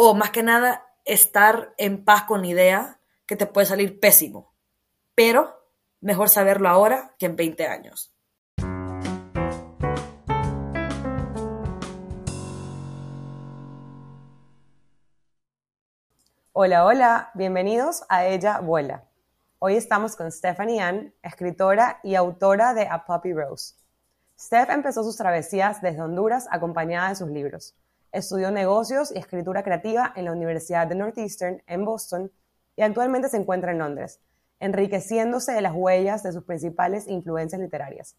o más que nada estar en paz con la idea que te puede salir pésimo, pero mejor saberlo ahora que en 20 años. Hola, hola, bienvenidos a Ella Vuela. Hoy estamos con Stephanie Ann, escritora y autora de A Puppy Rose. Steph empezó sus travesías desde Honduras acompañada de sus libros. Estudió negocios y escritura creativa en la Universidad de Northeastern en Boston y actualmente se encuentra en Londres, enriqueciéndose de las huellas de sus principales influencias literarias.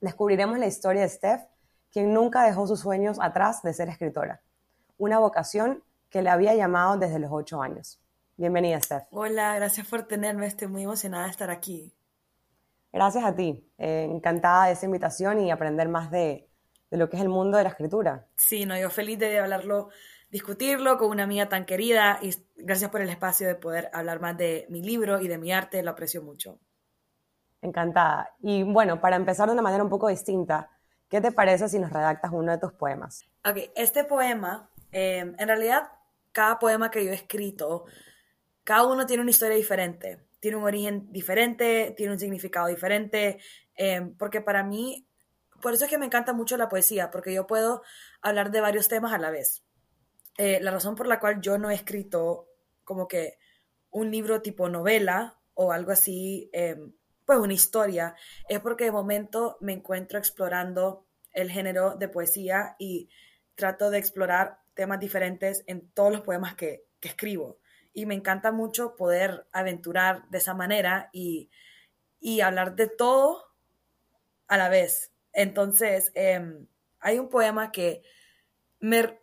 Descubriremos la historia de Steph, quien nunca dejó sus sueños atrás de ser escritora, una vocación que le había llamado desde los ocho años. Bienvenida, Steph. Hola, gracias por tenerme. Estoy muy emocionada de estar aquí. Gracias a ti. Eh, encantada de esa invitación y aprender más de, de, lo que es el mundo de la escritura. Sí, no, yo feliz de hablarlo, discutirlo con una amiga tan querida y gracias por el espacio de poder hablar más de mi libro y de mi arte. Lo aprecio mucho. Encantada. Y bueno, para empezar de una manera un poco distinta, ¿qué te parece si nos redactas uno de tus poemas? Ok, este poema, eh, en realidad cada poema que yo he escrito, cada uno tiene una historia diferente, tiene un origen diferente, tiene un significado diferente, eh, porque para mí, por eso es que me encanta mucho la poesía, porque yo puedo hablar de varios temas a la vez. Eh, la razón por la cual yo no he escrito como que un libro tipo novela o algo así, eh, pues una historia, es porque de momento me encuentro explorando el género de poesía y trato de explorar temas diferentes en todos los poemas que, que escribo. Y me encanta mucho poder aventurar de esa manera y, y hablar de todo a la vez. Entonces, eh, hay un poema que me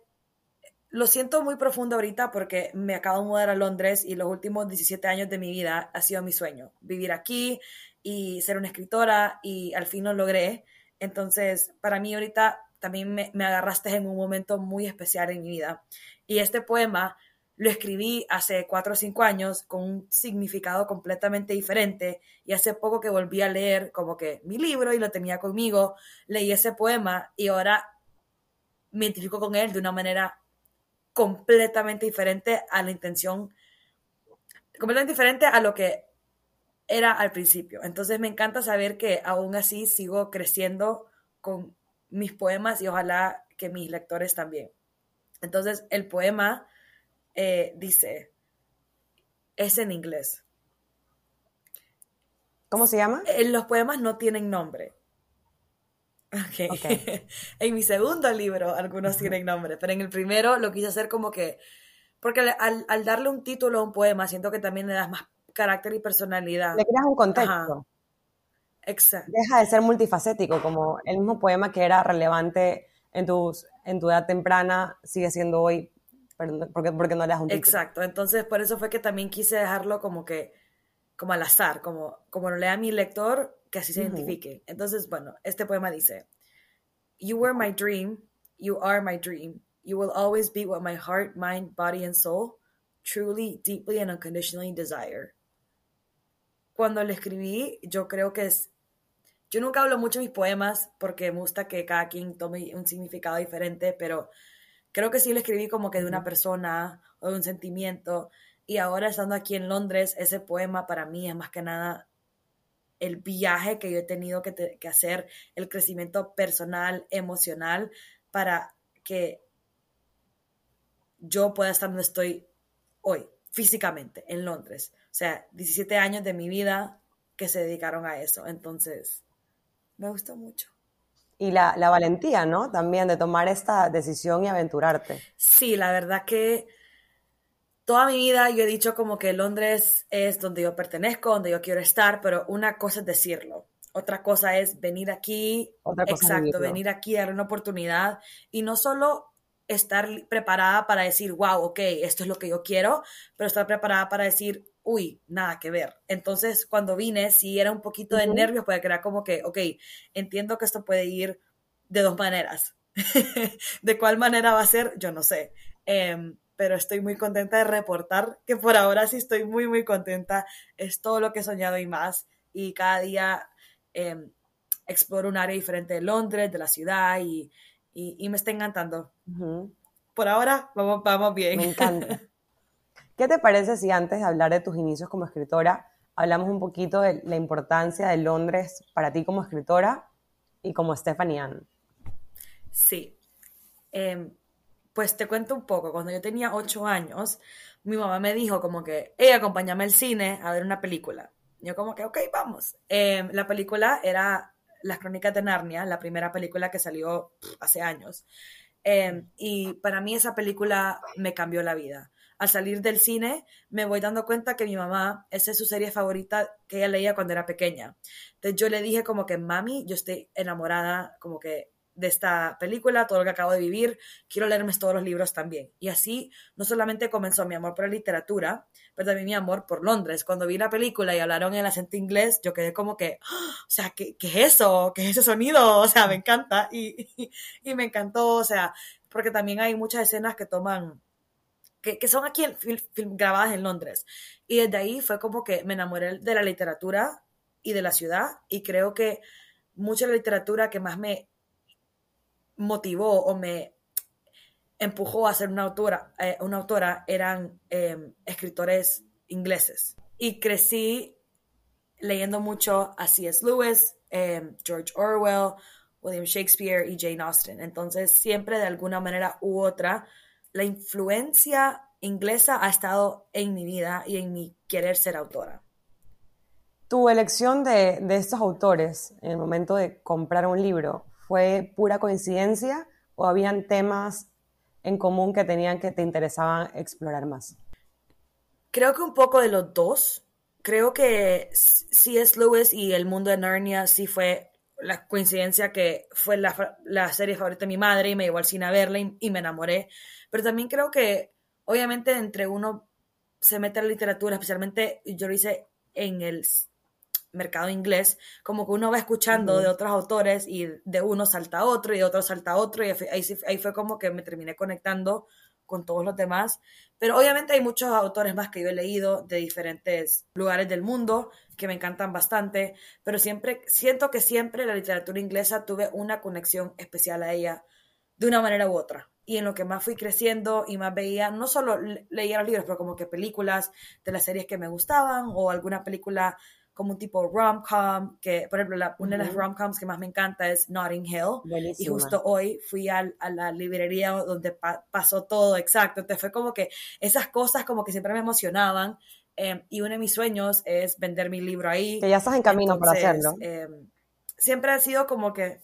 lo siento muy profundo ahorita porque me acabo de mudar a Londres y los últimos 17 años de mi vida ha sido mi sueño, vivir aquí y ser una escritora y al fin lo logré. Entonces, para mí ahorita también me, me, agarraste en un momento muy especial en mi vida. Y este poema lo escribí hace cuatro o cinco años con un significado completamente diferente y hace poco que volví a leer como que mi libro y lo tenía conmigo, leí ese poema y ahora me identifico con él de una manera completamente diferente a la intención, completamente diferente a lo que era al principio. Entonces me encanta saber que aún así sigo creciendo con mis poemas y ojalá que mis lectores también. Entonces, el poema eh, dice, es en inglés. ¿Cómo se llama? Eh, los poemas no tienen nombre. Okay. okay. en mi segundo libro algunos uh -huh. tienen nombre, pero en el primero lo quise hacer como que, porque al, al, darle un título a un poema, siento que también le das más carácter y personalidad. Le creas un contexto. Ajá. Exacto. Deja de ser multifacético, como el mismo poema que era relevante en, tus, en tu edad temprana sigue siendo hoy, porque, porque no le das un título. Exacto, entonces por eso fue que también quise dejarlo como que, como al azar, como, como lo lea mi lector, que así se uh -huh. identifique. Entonces, bueno, este poema dice, You were my dream, you are my dream, you will always be what my heart, mind, body and soul truly, deeply and unconditionally desire. Cuando lo escribí, yo creo que es yo nunca hablo mucho de mis poemas porque me gusta que cada quien tome un significado diferente, pero creo que sí lo escribí como que de una persona o de un sentimiento. Y ahora estando aquí en Londres, ese poema para mí es más que nada el viaje que yo he tenido que, te, que hacer, el crecimiento personal, emocional, para que yo pueda estar donde estoy hoy, físicamente, en Londres. O sea, 17 años de mi vida que se dedicaron a eso. Entonces, me gustó mucho. Y la, la, valentía, ¿no? También de tomar esta decisión y aventurarte. Sí, la verdad que toda mi vida yo he dicho como que Londres es donde yo pertenezco, donde yo quiero estar, pero una cosa es decirlo. Otra cosa es venir aquí, Otra cosa exacto, venir aquí a dar una oportunidad y no solo estar preparada para decir, wow, ok, esto es lo que yo quiero, pero estar preparada para decir, uy, nada que ver. Entonces, cuando vine, sí era un poquito de uh -huh. nervios, porque era como que, ok, entiendo que esto puede ir de dos maneras. de cuál manera va a ser, yo no sé. Eh, pero estoy muy contenta de reportar que por ahora sí estoy muy, muy contenta. Es todo lo que he soñado y más. Y cada día eh, exploro un área diferente de Londres, de la ciudad, y, y, y me está encantando. Uh -huh. por ahora vamos, vamos bien. Me encanta. ¿Qué te parece si antes de hablar de tus inicios como escritora, hablamos un poquito de la importancia de Londres para ti como escritora y como Stephanie Ann? Sí. Em, pues te cuento un poco. Cuando yo tenía ocho años, mi mamá me dijo como que, hey, acompáñame al cine a ver una película. Yo como que, ok, vamos. Em, la película era Las Crónicas de Narnia, la primera película que salió hace años. Em, y para mí esa película me cambió la vida al salir del cine me voy dando cuenta que mi mamá, esa es su serie favorita que ella leía cuando era pequeña. Entonces yo le dije como que, mami, yo estoy enamorada como que de esta película, todo lo que acabo de vivir, quiero leerme todos los libros también. Y así no solamente comenzó mi amor por la literatura, pero también mi amor por Londres. Cuando vi la película y hablaron en el acento inglés, yo quedé como que, ¡Ah! o sea, ¿qué, ¿qué, es eso? ¿Qué es ese sonido? O sea, me encanta y, y me encantó, o sea, porque también hay muchas escenas que toman que, son aquí grabadas en Londres. Y desde ahí fue como que me enamoré de la literatura y de la ciudad y creo que mucha de la literatura que más me motivó o me empujó a ser una autora, eh, una autora eran em, escritores ingleses. Y crecí leyendo mucho a C.S. Lewis, em, George Orwell, William Shakespeare y Jane Austen. Entonces siempre de alguna manera u otra la influencia inglesa ha estado en mi vida y en mi querer ser autora. ¿Tu elección de, estos autores en el momento de comprar un libro fue pura coincidencia o habían temas en común que tenían que te interesaban explorar más? Creo que un poco de los dos. Creo que C.S. Lewis y el mundo de Narnia sí fue la coincidencia que fue la, serie favorita de mi madre y me llevó al cine a verla y me enamoré. Pero también creo que, obviamente, entre uno se mete a la literatura, especialmente yo lo hice en el mercado inglés, como que uno va escuchando de otros autores y de uno salta a otro y de otro salta a otro y ahí, ahí fue como que me terminé conectando con todos los demás. Pero obviamente hay muchos autores más que yo he leído de diferentes lugares del mundo que me encantan bastante, pero siempre siento que siempre la literatura inglesa tuve una conexión especial a ella de una manera u otra y en lo que más fui creciendo y más veía, no solo leía los libros, pero como que películas de las series que me gustaban o alguna película como un tipo rom-com, que por ejemplo una de las rom-coms que más me encanta es Notting Hill. Y justo hoy fui a, la librería donde pasó todo, exacto. Entonces fue como que esas cosas como que siempre me emocionaban. Em, y uno de mis sueños es vender mi libro ahí. Que ya estás en camino para hacerlo. Em, siempre ha sido como que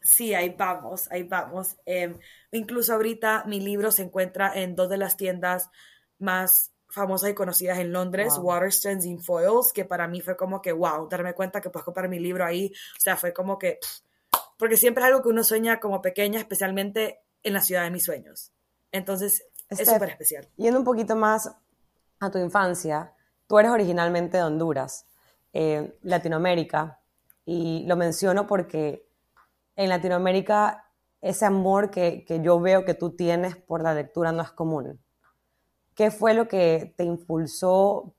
Sí, ahí vamos, ahí vamos. Em, incluso ahorita mi libro se encuentra en dos de las tiendas más famosas y conocidas en Londres, Waterstones y Foils, que para mí fue como que, wow, darme cuenta que puedo comprar mi libro ahí. O sea, fue como que, porque siempre es algo que uno sueña como pequeña, especialmente en la ciudad de mis sueños. Entonces, es súper especial. Yendo un poquito más a tu infancia, tú eres originalmente de Honduras, eh, Latinoamérica, y lo menciono porque en Latinoamérica ese amor que, yo veo que tú tienes por la lectura no es común. ¿Qué fue lo que te impulsó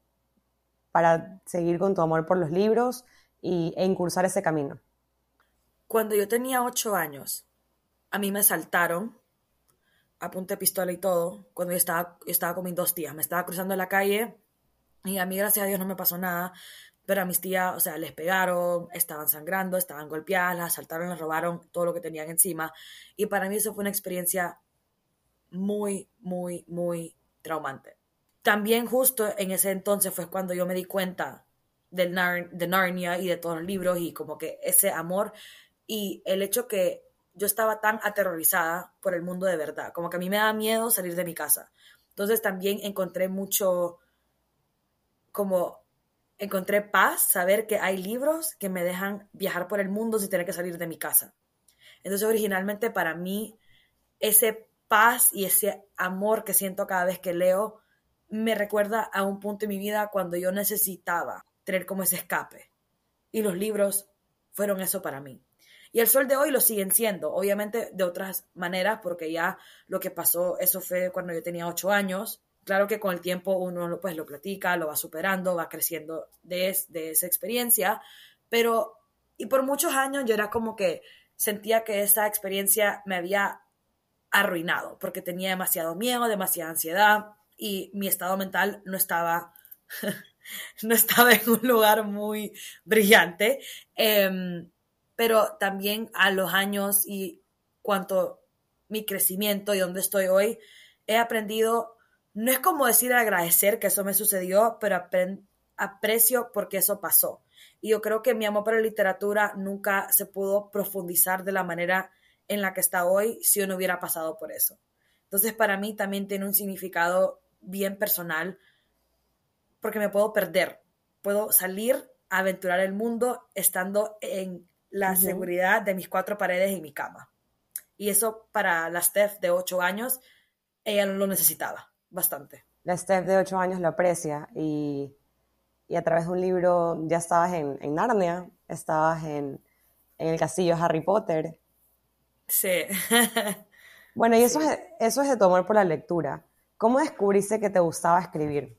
para seguir con tu amor por los libros y, e incursar ese camino? Cuando yo tenía ocho años, a mí me saltaron a punta de pistola y todo, cuando yo estaba, estaba con mis dos tías. Me estaba cruzando la calle y a mí, gracias a Dios, no me pasó nada. Pero a mis tías, o sea, les pegaron, estaban sangrando, estaban golpeadas, las asaltaron, les robaron todo lo que tenían encima. Y para mí eso fue una experiencia muy, muy, muy traumante. También justo en ese entonces fue cuando yo me di cuenta del de Narnia y de todos los libros y como que ese amor y el hecho que yo estaba tan aterrorizada por el mundo de verdad, como que a mí me da miedo salir de mi casa. Entonces también encontré mucho como encontré paz, saber que hay libros que me dejan viajar por el mundo sin tener que salir de mi casa. Entonces originalmente para mí ese paz y ese amor que siento cada vez que leo me recuerda a un punto en mi vida cuando yo necesitaba tener como ese escape. Y los libros fueron eso para mí. Y el sol de hoy lo siguen siendo, obviamente de otras maneras, porque ya lo que pasó, eso fue cuando yo tenía ocho años, Claro que con el tiempo uno pues lo platica, lo va superando, va creciendo de, de esa experiencia, pero y por muchos años yo era como que sentía que esa experiencia me había arruinado porque tenía demasiado miedo, demasiada ansiedad y mi estado mental no estaba, no estaba en un lugar muy brillante. Em, pero también a los años y cuanto mi crecimiento y donde estoy hoy, he aprendido, no es como decir agradecer que eso me sucedió, pero aprecio porque eso pasó. Y yo creo que mi amor por la literatura nunca se pudo profundizar de la manera en la que está hoy si yo no hubiera pasado por eso. Entonces para mí también tiene un significado bien personal porque me puedo perder, puedo salir a aventurar el mundo estando en la seguridad de mis cuatro paredes y mi cama. Y eso para la Steph de ocho años, ella lo necesitaba bastante. La Steph de ocho años lo aprecia y, y a través de un libro ya estabas en, en Narnia, estabas en, en el castillo Harry Potter, Sí. bueno, y eso, es, eso es de tu amor por la lectura. ¿Cómo descubriste que te gustaba escribir?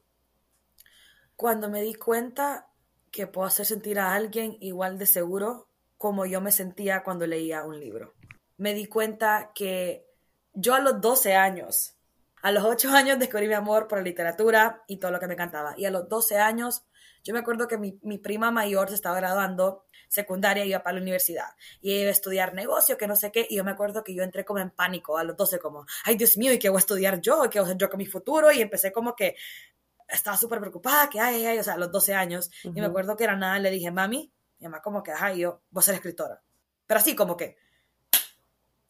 Cuando me di cuenta que puedo hacer sentir a alguien igual de seguro como yo me sentía cuando leía un libro. Me di cuenta que yo a los 12 años, a los 8 años descubrí mi amor por la literatura y todo lo que me encantaba. Y a los 12 años, yo me acuerdo que mi, mi prima mayor se estaba graduando secundaria iba para la universidad y iba a estudiar negocio, que no sé qué, y yo me acuerdo que yo entré como en pánico a los 12, como, ay Dios mío, ¿y qué voy a estudiar yo? ¿Qué voy a hacer yo con mi futuro? Y empecé como que estaba súper preocupada, que ay, ay, o sea, a los 12 años, y me acuerdo que era nada, le dije, mami, mi mamá como que, ay, yo voy a ser escritora. Pero así como que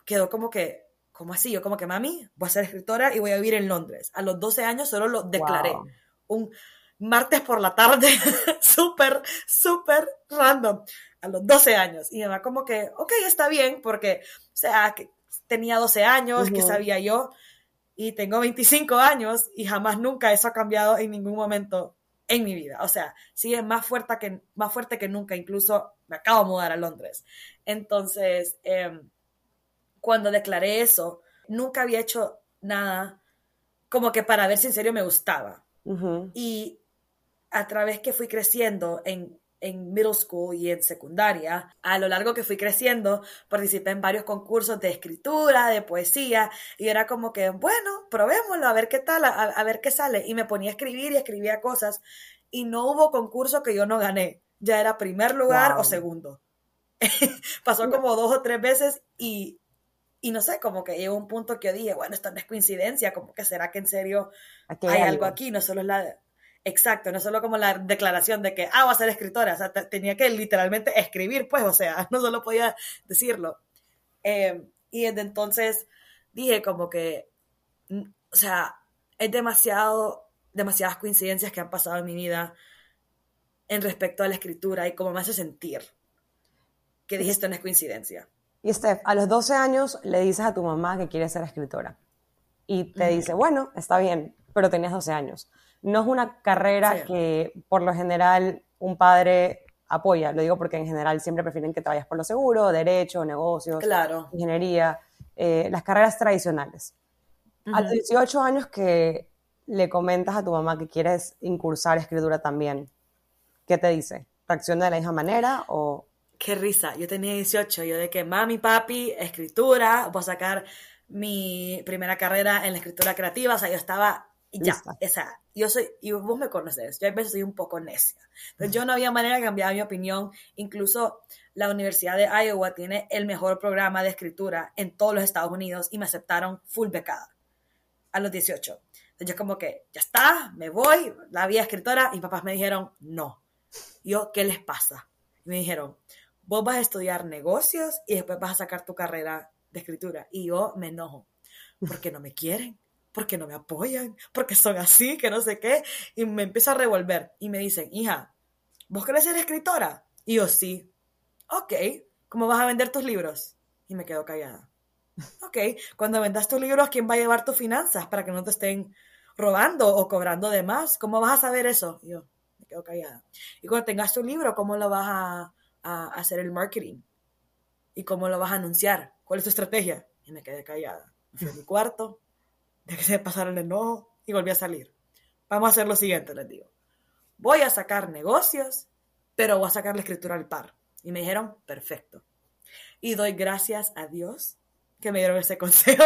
quedó como que, como así, yo como que, mami, voy a ser escritora y voy a vivir en Londres. A los 12 años solo lo declaré. Un martes por la tarde, súper, súper random a los 12 años. Y mi como que, ok, está bien, porque, o sea, que tenía 12 años, que sabía yo, y tengo 25 años y jamás nunca eso ha cambiado en ningún momento en mi vida. O sea, sigue más fuerte que, más fuerte que nunca, incluso me acabo de mudar a Londres. Entonces, em, cuando declaré eso, nunca había hecho nada como que para ver si en serio me gustaba. Y a través que fui creciendo en en middle school y en secundaria, a lo largo que fui creciendo, participé en varios concursos de escritura, de poesía, y era como que, bueno, probémoslo, a ver qué tal, a, ver qué sale. Y me ponía a escribir y escribía cosas, y no hubo concurso que yo no gané. Ya era primer lugar o segundo. Pasó como dos o tres veces y, y no sé, como que llegó un punto que yo dije, bueno, esto no es coincidencia, como que será que en serio hay, algo aquí, no solo es la Exacto, no solo como la declaración de que, ah, voy a ser escritora, o sea, tenía que literalmente escribir, pues, o sea, no solo podía decirlo. Em, y desde entonces dije como que, o sea, es demasiado, demasiadas coincidencias que han pasado en mi vida en respecto a la escritura y cómo me hace sentir que dije esto no es coincidencia. Y Steph, a los 12 años le dices a tu mamá que quieres ser escritora. Y te dice, bueno, está bien, pero tenías 12 años. No es una carrera que por lo general un padre apoya, lo digo porque en general siempre prefieren que te vayas por lo seguro, derecho, negocios, ingeniería, eh, las carreras tradicionales. A los 18 años que le comentas a tu mamá que quieres incursar escritura también, ¿qué te dice? ¿Reacciona de la misma manera o...? Qué risa, yo tenía 18, yo de que mami, papi, escritura, voy a sacar mi primera carrera en la escritura creativa, o sea, yo estaba ya, esa, yo soy, y vos me conoces, yo a veces soy un poco necia. Entonces yo no había manera de cambiar mi opinión. Incluso la Universidad de Iowa tiene el mejor programa de escritura en todos los Estados Unidos y me aceptaron full becada a los 18. Entonces yo como que, ya está, me voy, la vida escritora, y papás me dijeron, no. Yo, ¿qué les pasa? Y me dijeron, vos vas a estudiar negocios y después vas a sacar tu carrera de escritura. Y yo me enojo, porque no me quieren porque no me apoyan, porque son así, que no sé qué, y me empiezo a revolver y me dicen, hija, ¿vos querés ser escritora? Y yo, sí. Ok, ¿cómo vas a vender tus libros? Y me quedo callada. Ok, cuando vendas tus libros, ¿quién va a llevar tus finanzas para que no te estén robando o cobrando de más? ¿Cómo vas a saber eso? Y yo, me quedo callada. Y cuando tengas tu libro, ¿cómo lo vas a, a hacer el marketing? ¿Y cómo lo vas a anunciar? ¿Cuál es tu estrategia? Y me quedé callada. Me fui a mi cuarto, que se pasaron el enojo y volví a salir. Vamos a hacer lo siguiente, les digo. Voy a sacar negocios, pero voy a sacar la escritura al par. Y me dijeron, perfecto. Y doy gracias a Dios que me dieron ese consejo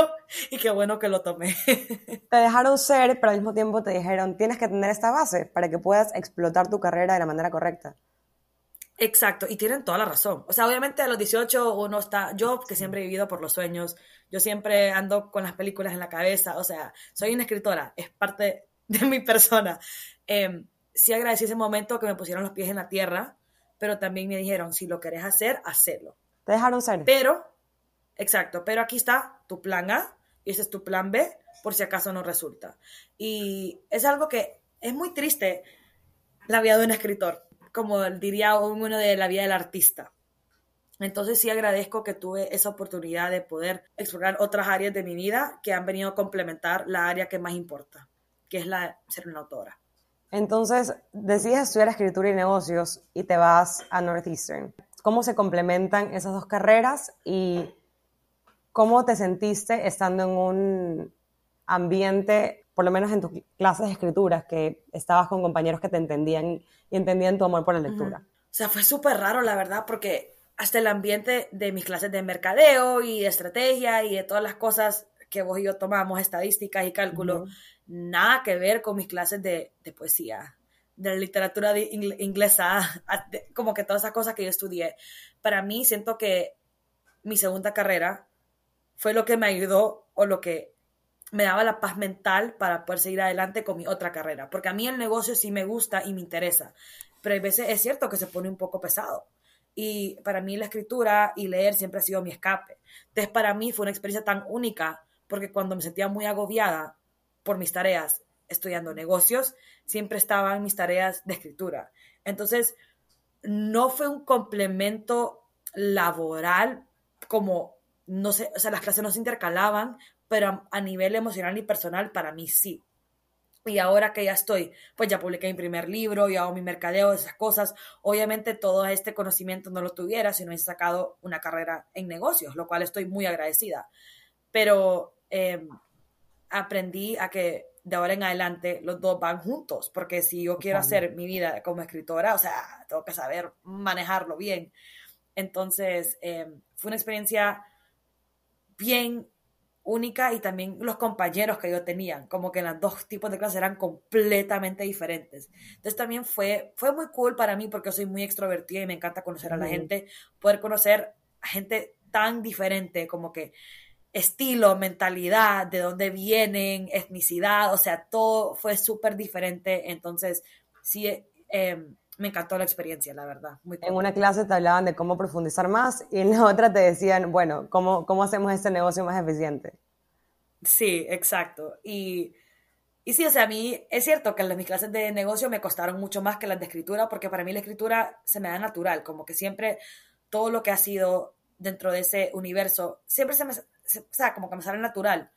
y qué bueno que lo tomé. Te dejaron ser, pero al mismo tiempo te dijeron, tienes que tener esta base para que puedas explotar tu carrera de la manera correcta. Exacto, y tienen toda la razón. O sea, obviamente a los 18 uno está, yo que siempre he vivido por los sueños, yo siempre ando con las películas en la cabeza, o sea, soy una escritora, es parte de mi persona. Eh, sí agradecí ese momento que me pusieron los pies en la tierra, pero también me dijeron, si lo querés hacer, hacelo. Te dejaron ser. Pero, exacto, pero aquí está tu plan A y ese es tu plan B por si acaso no resulta. Y es algo que es muy triste la vida de un escritor como diría uno de la vida del artista. Entonces sí agradezco que tuve esa oportunidad de poder explorar otras áreas de mi vida que han venido a complementar la área que más importa, que es la de ser una autora. Entonces decides estudiar escritura y negocios y te vas a Northeastern. ¿Cómo se complementan esas dos carreras y cómo te sentiste estando en un ambiente, por lo menos en tus clases de escrituras, que estabas con compañeros que te entendían y entendían tu amor por la lectura. O sea, fue súper raro, la verdad, porque hasta el ambiente de mis clases de mercadeo y de estrategia y de todas las cosas que vos y yo tomamos, estadísticas y cálculo, nada que ver con mis clases de, poesía, de literatura inglesa, como que todas esas cosas que yo estudié. Para mí, siento que mi segunda carrera fue lo que me ayudó o lo que me daba la paz mental para poder seguir adelante con mi otra carrera. Porque a mí el negocio sí me gusta y me interesa, pero a veces es cierto que se pone un poco pesado. Y para mí la escritura y leer siempre ha sido mi escape. Entonces para mí fue una experiencia tan única porque cuando me sentía muy agobiada por mis tareas estudiando negocios, siempre estaban mis tareas de escritura. Entonces, no fue un complemento laboral como, no sé, o sea, las clases no se intercalaban, pero a, nivel emocional y personal para mí sí. Y ahora que ya estoy, pues ya publiqué mi primer libro, y hago mi mercadeo, esas cosas. Obviamente todo este conocimiento no lo tuviera si no hubiese sacado una carrera en negocios, lo cual estoy muy agradecida. Pero em, aprendí a que de ahora en adelante los dos van juntos, porque si yo quiero hacer mi vida como escritora, o sea, tengo que saber manejarlo bien. Entonces, em, fue una experiencia bien única y también los compañeros que yo tenía, como que los dos tipos de clases eran completamente diferentes. Entonces también fue, fue muy cool para mí porque soy muy extrovertida y me encanta conocer a la gente, poder conocer a gente tan diferente, como que estilo, mentalidad, de dónde vienen, etnicidad, o sea, todo fue súper diferente. Entonces, sí, eh, me encantó la experiencia, la verdad. en una clase te hablaban de cómo profundizar más y en la otra te decían, bueno, ¿cómo, cómo hacemos este negocio más eficiente? Sí, exacto. Y, y sí, o sea, a mí es cierto que las, mis clases de negocio me costaron mucho más que las de escritura porque para mí la escritura se me da natural, como que siempre todo lo que ha sido dentro de ese universo, siempre se me, o sea, como que me sale natural.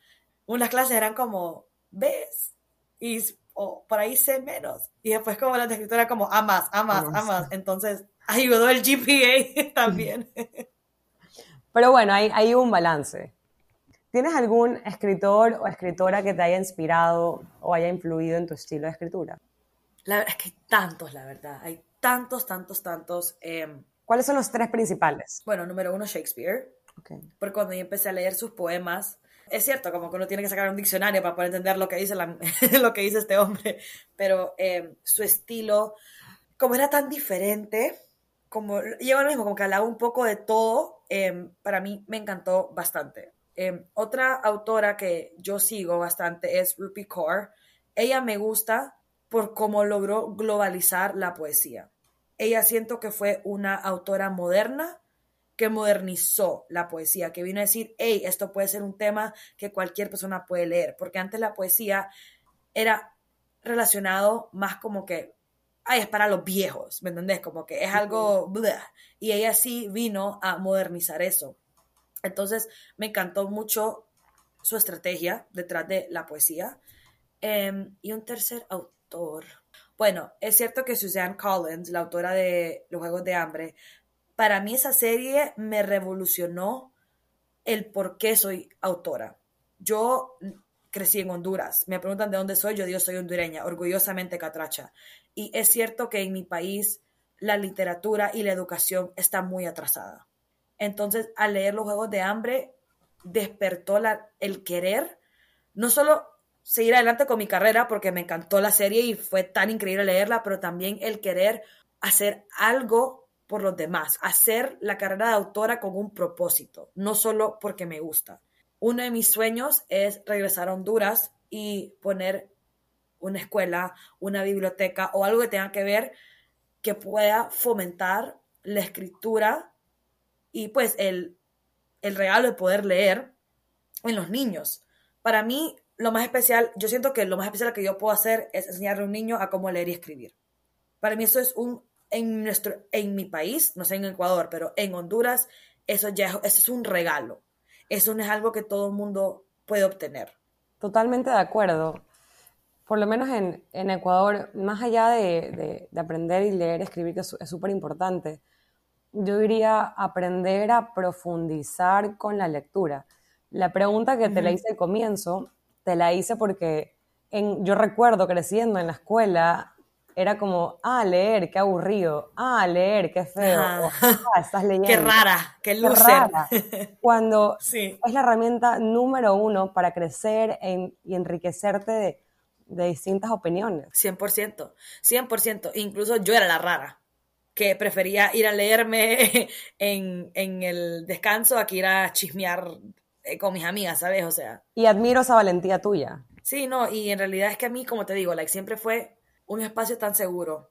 Unas clases eran como, ¿ves? Y o por ahí sé menos. Y después como la escritura como a más, a más, a más. Entonces ayudó el GPA también. Pero bueno, hay, hay un balance. ¿Tienes algún escritor o escritora que te haya inspirado o haya influido en tu estilo de escritura? La, es que hay tantos, la verdad. Hay tantos, tantos, tantos. Em, ¿Cuáles son los tres principales? Bueno, número uno, Shakespeare. Okay. Porque cuando yo empecé a leer sus poemas, es cierto, como que uno tiene que sacar un diccionario para poder entender lo que dice, lo que dice este hombre, pero eh, su estilo, como era tan diferente, como lleva lo mismo, como que hablaba un poco de todo, eh, para mí me encantó bastante. Eh, otra autora que yo sigo bastante es Rupi Kaur. Ella me gusta por cómo logró globalizar la poesía. Ella siento que fue una autora moderna que modernizó la poesía, que vino a decir, hey, esto puede ser un tema que cualquier persona puede leer, porque antes la poesía era relacionado más como que, ay, es para los viejos, ¿me entendés? Como que es algo, y ella sí vino a modernizar eso. Entonces, me encantó mucho su estrategia detrás de la poesía. Em, y un tercer autor. Bueno, es cierto que Suzanne Collins, la autora de Los Juegos de Hambre, para mí esa serie me revolucionó el por qué soy autora. Yo crecí en Honduras. Me preguntan de dónde soy, yo digo soy hondureña, orgullosamente catracha. Y es cierto que en mi país la literatura y la educación está muy atrasada. Entonces, al leer los Juegos de Hambre, despertó el querer, no solo seguir adelante con mi carrera porque me encantó la serie y fue tan increíble leerla, pero también el querer hacer algo por los demás, hacer la carrera de autora con un propósito, no solo porque me gusta. Uno de mis sueños es regresar a Honduras y poner una escuela, una biblioteca o algo que tenga que ver que pueda fomentar la escritura y pues el, el regalo de poder leer en los niños. Para mí, lo más especial, yo siento que lo más especial que yo puedo hacer es enseñarle a un niño a cómo leer y escribir. Para mí eso es un, en, nuestro, en mi país, no sé en Ecuador, pero en Honduras, eso ya eso es un regalo. Eso no es algo que todo el mundo puede obtener. Totalmente de acuerdo. Por lo menos en, en Ecuador, más allá de, de, aprender y leer, escribir, que es súper importante, yo diría aprender a profundizar con la lectura. La pregunta que te la hice al comienzo, te la hice porque en, yo recuerdo creciendo en la escuela, era como, ah, leer, qué aburrido, ah, leer, qué feo, ah, estás leyendo. qué rara, qué loser. Cuando es la herramienta número uno para crecer y enriquecerte de, de distintas opiniones. 100%, 100%. Incluso yo era la rara que prefería ir a leerme en, en, el descanso a que ir a chismear eh, con mis amigas, ¿sabes? O sea. Y admiro esa valentía tuya. Sí, no, y en realidad es que a mí, como te digo, like, siempre fue un espacio tan seguro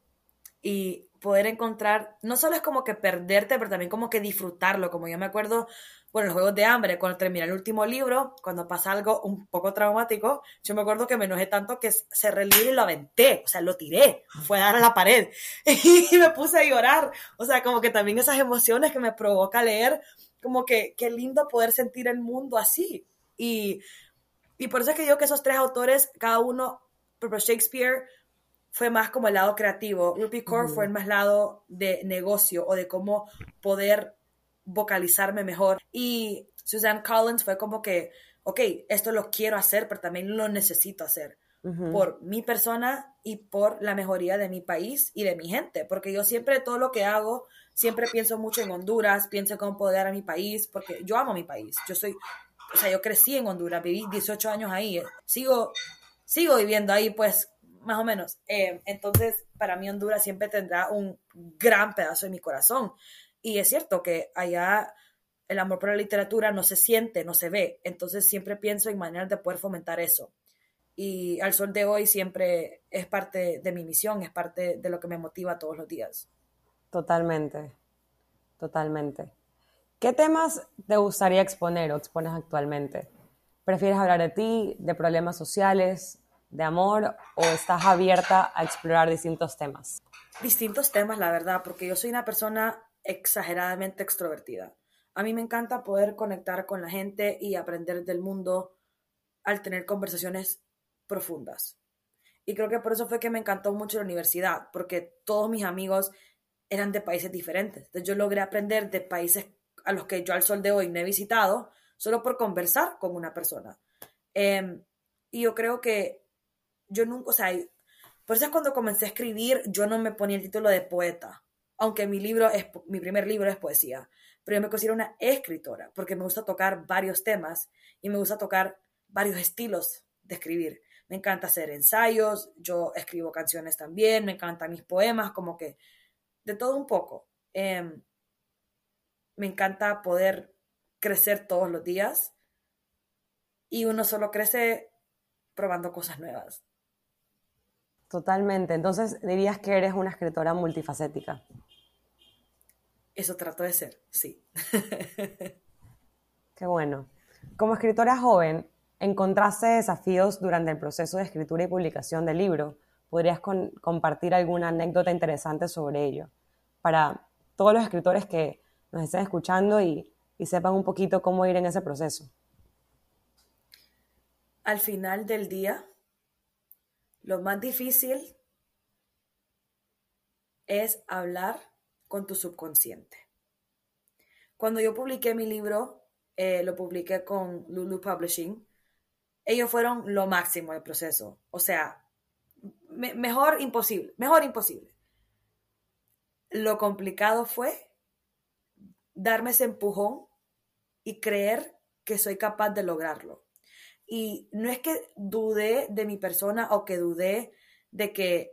y poder encontrar, no solo es como que perderte, pero también como que disfrutarlo, como yo me acuerdo, bueno, los Juegos de Hambre, cuando terminé el último libro, cuando pasa algo un poco traumático, yo me acuerdo que me enojé tanto que cerré el libro y lo aventé, o sea, lo tiré, fue a dar a la pared y me puse a llorar, o sea, como que también esas emociones que me provoca leer, como que qué lindo poder sentir el mundo así. Y, y por eso es que digo que esos tres autores, cada uno, Shakespeare, fue más como el lado creativo. Rupi Kaur fue el más lado de negocio o de cómo poder vocalizarme mejor. Y Suzanne Collins fue como que, ok, esto lo quiero hacer, pero también lo necesito hacer por mi persona y por la mejoría de mi país y de mi gente, porque yo siempre todo lo que hago, siempre pienso mucho en Honduras, pienso en cómo poder a mi país, porque yo amo mi país, yo soy, o sea, yo crecí en Honduras, viví 18 años ahí, sigo, sigo viviendo ahí, pues más o menos. Eh, entonces, para mí Honduras siempre tendrá un gran pedazo de mi corazón. Y es cierto que allá el amor por la literatura no se siente, no se ve. Entonces siempre pienso en maneras de poder fomentar eso. Y al sol de hoy siempre es parte de mi misión, es parte de lo que me motiva todos los días. Totalmente, totalmente. ¿Qué temas te gustaría exponer o expones actualmente? ¿Prefieres hablar de ti, de problemas sociales, de amor o estás abierta a explorar distintos temas? Distintos temas, la verdad, porque yo soy una persona exageradamente extrovertida. A mí me encanta poder conectar con la gente y aprender del mundo al tener conversaciones profundas. Y creo que por eso fue que me encantó mucho la universidad, porque todos mis amigos eran de países diferentes. Entonces yo logré aprender de países a los que yo al sol de hoy no he visitado, solo por conversar con una persona. Em, y yo creo que yo nunca, o sea, por eso es cuando comencé a escribir, yo no me ponía el título de poeta, aunque mi libro es, mi primer libro es poesía, pero yo me considero una escritora, porque me gusta tocar varios temas y me gusta tocar varios estilos de escribir. Me encanta hacer ensayos, yo escribo canciones también, me encantan mis poemas, como que de todo un poco. Em, me encanta poder crecer todos los días y uno solo crece probando cosas nuevas. Totalmente. Entonces dirías que eres una escritora multifacética. Eso trato de ser, sí. Qué bueno. Como escritora joven, ¿encontraste desafíos durante el proceso de escritura y publicación del libro? ¿Podrías compartir alguna anécdota interesante sobre ello? Para todos los escritores que nos estén escuchando y sepan un poquito cómo ir en ese proceso. Al final del día, lo más difícil es hablar con tu subconsciente. Cuando yo publiqué mi libro, eh, lo publiqué con Lulu Publishing, ellos fueron lo máximo del proceso. O sea, mejor imposible, mejor imposible. Lo complicado fue darme ese empujón y creer que soy capaz de lograrlo. Y no es que dudé de mi persona o que dudé de que,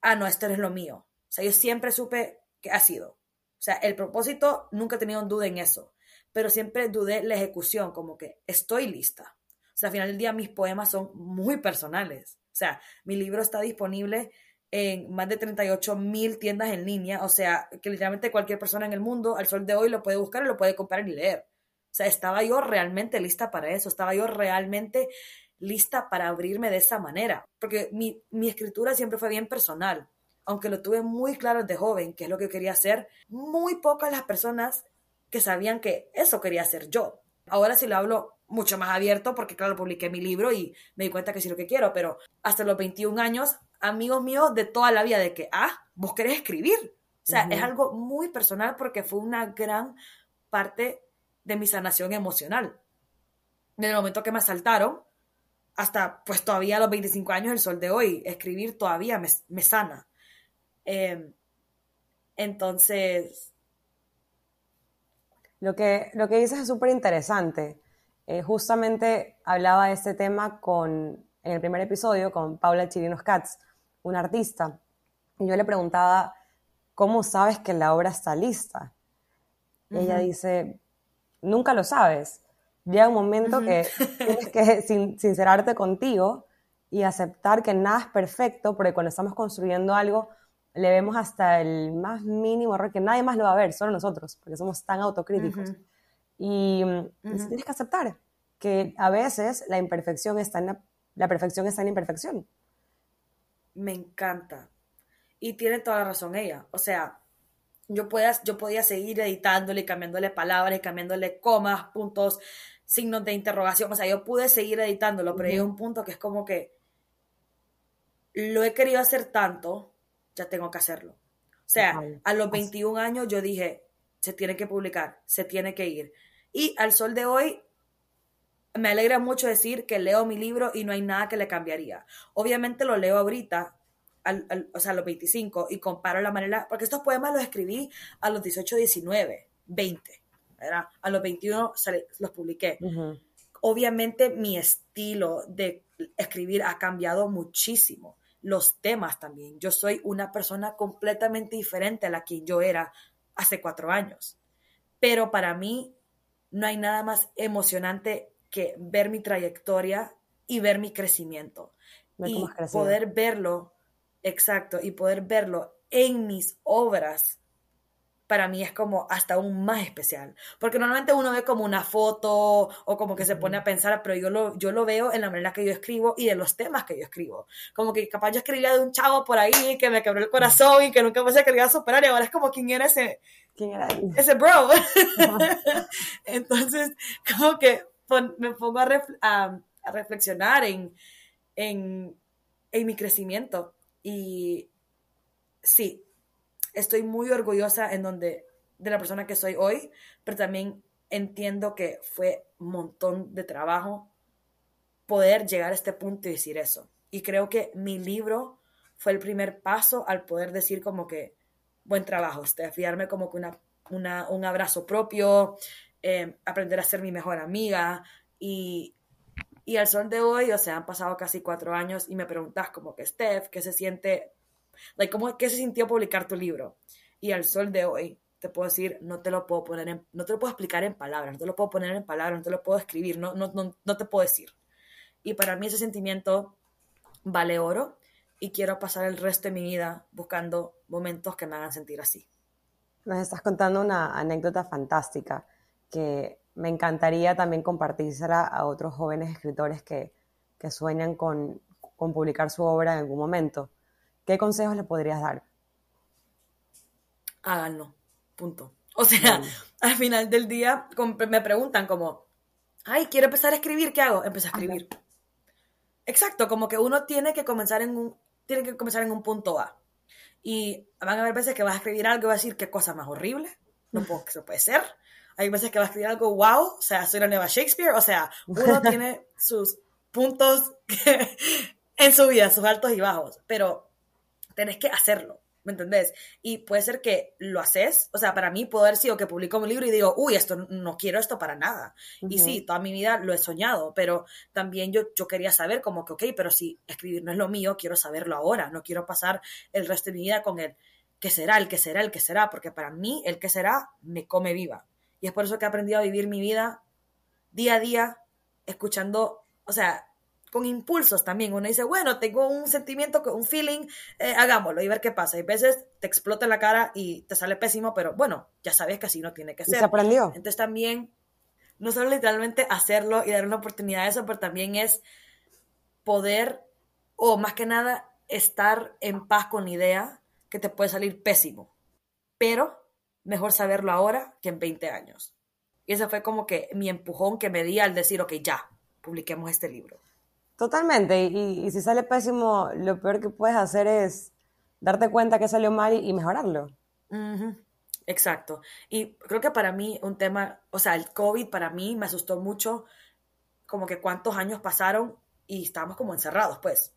ah, no, esto es lo mío. O sea, yo siempre supe que ha sido. O sea, el propósito, nunca he tenido duda en eso, pero siempre dudé la ejecución, como que estoy lista. O sea, al final del día mis poemas son muy personales. O sea, mi libro está disponible en más de 38 mil tiendas en línea, o sea, que literalmente cualquier persona en el mundo al sol de hoy lo puede buscar y lo puede comprar y leer. O sea, estaba yo realmente lista para eso, estaba yo realmente lista para abrirme de esa manera, porque mi, mi escritura siempre fue bien personal, aunque lo tuve muy claro desde joven, que es lo que quería hacer, muy pocas las personas que sabían que eso quería hacer yo. Ahora sí lo hablo mucho más abierto porque claro, publiqué mi libro y me di cuenta que sí lo que quiero, pero hasta los 21 años, amigos míos de toda la vida de que, ah, vos querés escribir. O sea, es algo muy personal porque fue una gran parte de mi sanación emocional. Desde el momento que me asaltaron hasta pues todavía a los 25 años, el sol de hoy, escribir todavía me, sana. Em, entonces... Lo que, lo que dices es súper interesante. Eh, justamente hablaba de este tema con, en el primer episodio con Paula Chirinos Katz, una artista, y yo le preguntaba, ¿cómo sabes que la obra está lista? Ella dice, nunca lo sabes. Llega un momento que tienes que sincerarte contigo y aceptar que nada es perfecto, porque cuando estamos construyendo algo, le vemos hasta el más mínimo error que nadie más lo va a ver, solo nosotros, porque somos tan autocríticos. Y tienes que aceptar que a veces la imperfección está en la, perfección está en la imperfección. Me encanta. Y tiene toda la razón ella. O sea, yo, podía, yo podía seguir editándole, cambiándole palabras, cambiándole comas, puntos, signos de interrogación. O sea, yo pude seguir editándolo, pero hay un punto que es como que lo he querido hacer tanto, ya tengo que hacerlo. O sea, a los 21 años yo dije, se tiene que publicar, se tiene que ir. Y al sol de hoy, me alegra mucho decir que leo mi libro y no hay nada que le cambiaría. Obviamente lo leo ahorita o sea, a los 25 y comparo la manera, porque estos poemas los escribí a los 18, 19, 20, ¿verdad? A los 21 los publiqué. Obviamente mi estilo de escribir ha cambiado muchísimo. Los temas también. Yo soy una persona completamente diferente a la que yo era hace cuatro años. Pero para mí no hay nada más emocionante que ver mi trayectoria y ver mi crecimiento. y poder verlo Exacto, y poder verlo en mis obras, para mí es como hasta aún más especial. Porque normalmente uno ve como una foto o como que se pone a pensar, pero yo lo, yo lo veo en la manera que yo escribo y de los temas que yo escribo. Como que capaz yo escribía de un chavo por ahí que me quebró el corazón y que nunca pensé que lo iba a superar y ahora es como quién era ese, ¿Quién era ese bro. Entonces, como que me pongo a, a, reflexionar en, en, en mi crecimiento y sí, estoy muy orgullosa en donde, de la persona que soy hoy, pero también entiendo que fue un montón de trabajo poder llegar a este punto y decir eso. Y creo que mi libro fue el primer paso al poder decir como que buen trabajo, Steph, como que una, un abrazo propio, eh, aprender a ser mi mejor amiga y y al sol de hoy, o sea, han pasado casi cuatro años y me preguntas como que, Steph, ¿qué se siente? Like, ¿cómo, ¿Qué se sintió publicar tu libro? Y al sol de hoy, te puedo decir, no te lo puedo poner en, no te lo puedo explicar en palabras, no te lo puedo poner en palabras, no te lo puedo escribir, no, no, no, no te puedo decir. Y para mí ese sentimiento vale oro y quiero pasar el resto de mi vida buscando momentos que me hagan sentir así. Nos estás contando una anécdota fantástica que me encantaría también compartírsela a otros jóvenes escritores que, sueñan con, publicar su obra en algún momento. ¿Qué consejos le podrías dar? Háganlo, punto. O sea, al final del día me preguntan como, ay, quiero empezar a escribir, ¿qué hago? Empecé a escribir. Exacto, como que uno tiene que comenzar en un, tiene que comenzar en un punto A. Y van a haber veces que vas a escribir algo y vas a decir, qué cosa más horrible, no puedo, que eso puede ser hay veces que va a escribir algo wow, o sea, soy la nueva Shakespeare, o sea, uno tiene sus puntos en su vida, sus altos y bajos, pero tenés que hacerlo. ¿Me entendés? Y puede ser que lo haces, o sea, para mí puede haber sido que publico un libro y digo, uy, esto no quiero esto para nada. Y sí, toda mi vida lo he soñado, pero también yo, yo quería saber como que, ok, pero si escribir no es lo mío, quiero saberlo ahora, no quiero pasar el resto de mi vida con el que será, el que será, el que será, porque para mí el que será me come viva. Y es por eso que he aprendido a vivir mi vida día a día, escuchando, o sea, con impulsos también. Uno dice, bueno, tengo un sentimiento, un feeling, eh, hagámoslo y ver qué pasa. Y a veces te explota en la cara y te sale pésimo, pero bueno, ya sabes que así no tiene que ser. se aprendió. Entonces también, no solo literalmente hacerlo y dar una oportunidad a eso, pero también es poder, o más que nada, estar en paz con la idea que te puede salir pésimo. Pero mejor saberlo ahora que en 20 años. Y ese fue como que mi empujón que me di al decir, ok, ya, publiquemos este libro. Totalmente, y, si sale pésimo, lo peor que puedes hacer es darte cuenta que salió mal y, mejorarlo. Exacto. Y creo que para mí un tema, o sea, el COVID para mí me asustó mucho, como que cuántos años pasaron y estábamos como encerrados, pues.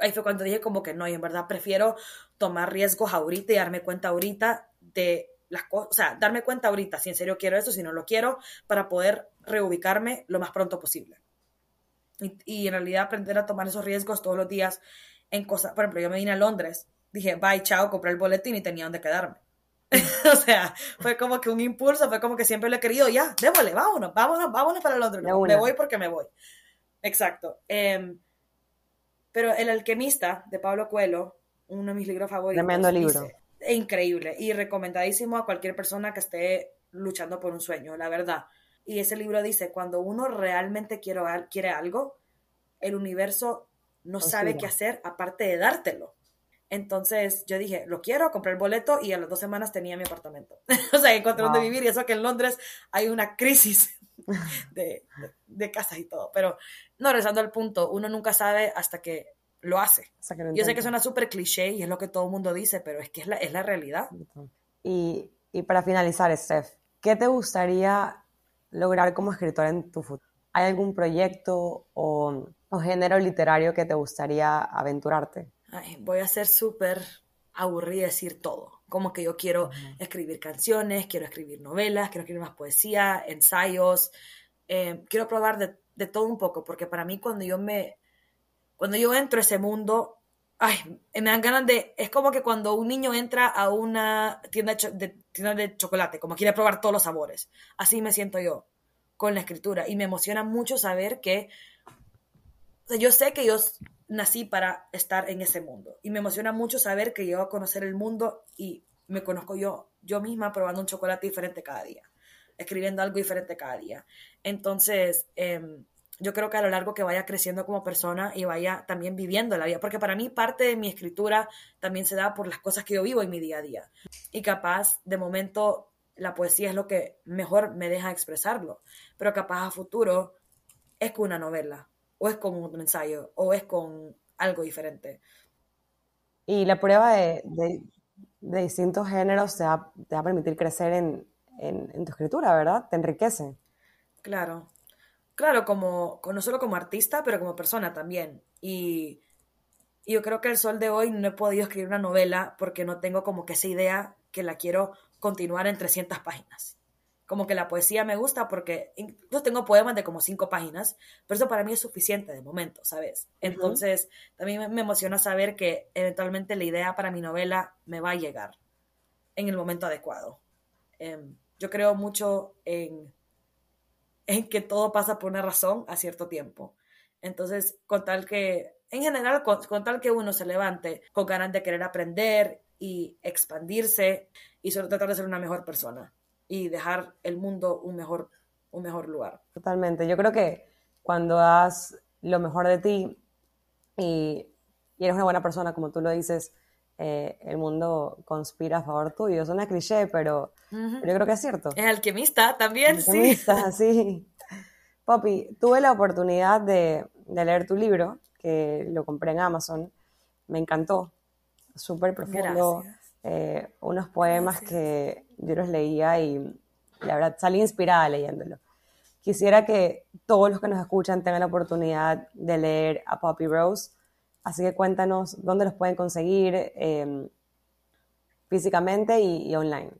ahí fue cuando dije como que no, y en verdad prefiero tomar riesgos ahorita y darme cuenta ahorita de las cosas, o sea, darme cuenta ahorita si en serio quiero eso, si no lo quiero, para poder reubicarme lo más pronto posible y, en realidad aprender a tomar esos riesgos todos los días en cosas, por ejemplo, yo me vine a Londres, dije, bye, chao, compré el boletín y tenía donde quedarme. o sea, fue como que un impulso, fue como que siempre lo he querido, ya, démosle, vámonos, vámonos, vámonos para Londres. me voy porque me voy. Exacto. Em, pero El alquimista de Pablo Coelho, uno de mis libros favoritos. Tremendo libro. Increíble y recomendadísimo a cualquier persona que esté luchando por un sueño, la verdad. Y ese libro dice, cuando uno realmente quiere, quiere algo, el universo no sabe qué hacer aparte de dártelo. Entonces yo dije, lo quiero, compré el boleto y a las dos semanas tenía mi apartamento. o sea, encontré donde vivir y eso que en Londres hay una crisis de, de, casas y todo. Pero no, regresando al punto, uno nunca sabe hasta que lo hace. yo sé que suena súper cliché y es lo que todo el mundo dice, pero es que es la, es la realidad. Y, y para finalizar, Steph, ¿qué te gustaría lograr como escritor en tu futuro? ¿Hay algún proyecto o, género literario que te gustaría aventurarte? voy a ser súper aburrida decir todo. Como que yo quiero escribir canciones, quiero escribir novelas, quiero escribir más poesía, ensayos. Eh, quiero probar de, todo un poco, porque para mí cuando yo me... Cuando yo entro a ese mundo, ay, me dan ganas de... Es como que cuando un niño entra a una tienda de, tienda de chocolate, como quiere probar todos los sabores. Así me siento yo con la escritura. Y me emociona mucho saber que... O sea, yo sé que yo nací para estar en ese mundo. Y me emociona mucho saber que yo voy a conocer el mundo y me conozco yo, yo misma probando un chocolate diferente cada día, escribiendo algo diferente cada día. Entonces, eh, yo creo que a lo largo que vaya creciendo como persona y vaya también viviendo la vida, porque para mí parte de mi escritura también se da por las cosas que yo vivo en mi día a día. Y capaz, de momento, la poesía es lo que mejor me deja expresarlo, pero capaz a futuro es con una novela, o es con un ensayo, o es con algo diferente. Y la prueba de, distintos géneros te va, a permitir crecer en, en tu escritura, ¿verdad? Te enriquece. Claro, Claro, como, no solo como artista, pero como persona también. Y, yo creo que el sol de hoy no he podido escribir una novela porque no tengo como que esa idea que la quiero continuar en 300 páginas. Como que la poesía me gusta porque yo tengo poemas de como cinco páginas, pero eso para mí es suficiente de momento, ¿sabes? Entonces, también me emociona saber que eventualmente la idea para mi novela me va a llegar en el momento adecuado. Em, yo creo mucho en en que todo pasa por una razón a cierto tiempo. Entonces, con tal que, en general, con, tal que uno se levante con ganas de querer aprender y expandirse y sobre tratar de ser una mejor persona y dejar el mundo un mejor, un mejor lugar. Totalmente. Yo creo que cuando das lo mejor de ti y, y eres una buena persona, como tú lo dices, eh, el mundo conspira a favor tuyo. Suena cliché, pero, yo creo que es cierto. Es alquimista también, alquimista, sí. sí. Poppy, tuve la oportunidad de, leer tu libro, que lo compré en Amazon. Me encantó. Súper profundo. Eh, unos poemas que yo los leía y la verdad salí inspirada leyéndolo. Quisiera que todos los que nos escuchan tengan la oportunidad de leer a Poppy Rose Así que cuéntanos dónde los pueden conseguir, em, físicamente y, online.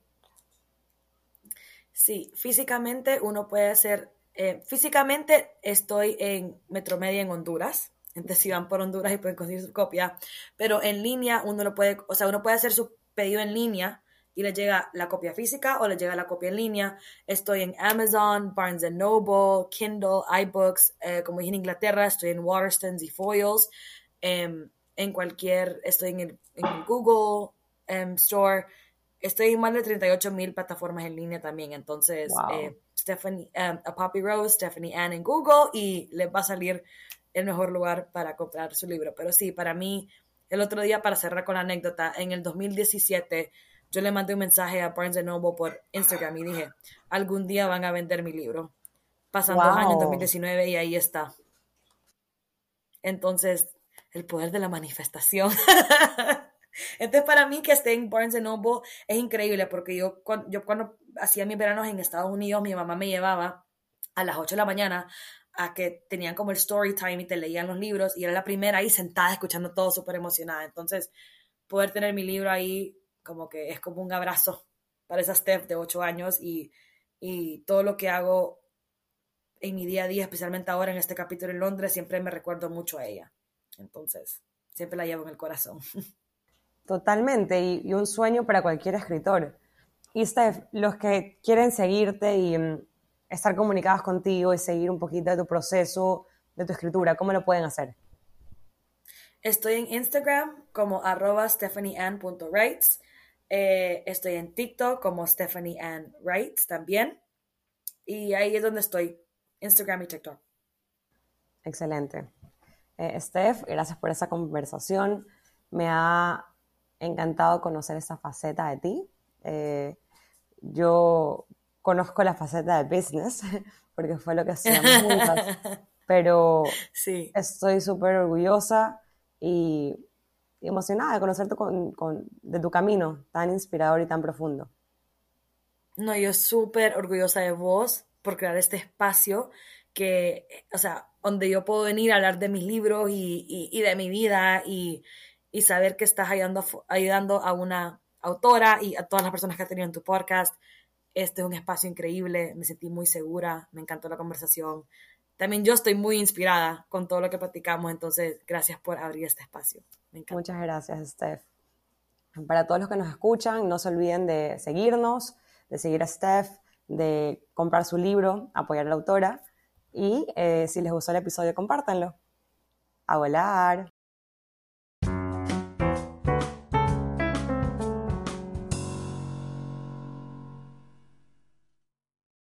Sí, físicamente uno puede hacer, eh, físicamente estoy en Metromedia en Honduras, entonces si van por Honduras y pueden conseguir su copia, pero en línea uno lo puede, o sea, uno puede hacer su pedido en línea y le llega la copia física o le llega la copia en línea. Estoy en Amazon, Barnes Noble, Kindle, iBooks, eh, como dije en Inglaterra, estoy en Waterstones y Foils, em, en cualquier, estoy en el, Google em, Store, estoy en más de 38 mil plataformas en línea también, entonces eh, Stephanie, em, a Poppy Rose, Stephanie Ann en Google y les va a salir el mejor lugar para comprar su libro. Pero sí, para mí, el otro día, para cerrar con la anécdota, en el 2017 yo le mandé un mensaje a Barnes Noble por Instagram y dije, algún día van a vender mi libro. Pasan dos años, 2019, y ahí está. Entonces, el poder de la manifestación. Entonces, para mí que esté en Barnes Noble es increíble porque yo, cuando, yo cuando hacía mis veranos en Estados Unidos, mi mamá me llevaba a las 8 de la mañana a que tenían como el story time y te leían los libros y era la primera ahí sentada escuchando todo súper emocionada. Entonces, poder tener mi libro ahí como que es como un abrazo para esa Steph de 8 años y, todo lo que hago en mi día a día, especialmente ahora en este capítulo en Londres, siempre me recuerdo mucho a ella. Entonces, siempre la llevo en el corazón. Totalmente, y, un sueño para cualquier escritor. Y Steph, los que quieren seguirte y mm, estar comunicados contigo y seguir un poquito de tu proceso, de tu escritura, ¿cómo lo pueden hacer? Estoy en Instagram como arroba stephanieann.writes eh, estoy en TikTok como Stephanie Ann también. Y ahí es donde estoy, Instagram y TikTok. Excelente. Eh, Steph, gracias por esa conversación. Me ha encantado conocer esa faceta de ti. Eh, yo conozco la faceta de business, porque fue lo que hacíamos juntas, pero sí. estoy súper orgullosa y emocionada de conocerte con, de tu camino tan inspirador y tan profundo. No, yo súper orgullosa de vos por crear este espacio que, o sea, donde yo puedo venir a hablar de mis libros y, de mi vida y, saber que estás ayudando, ayudando a una autora y a todas las personas que has tenido en tu podcast. Este es un espacio increíble, me sentí muy segura, me encantó la conversación. También yo estoy muy inspirada con todo lo que platicamos, entonces gracias por abrir este espacio. Muchas gracias, Steph. Para todos los que nos escuchan, no se olviden de seguirnos, de seguir a Steph, de comprar su libro, apoyar a la autora y eh, si les gustó el episodio, compártanlo. A volar.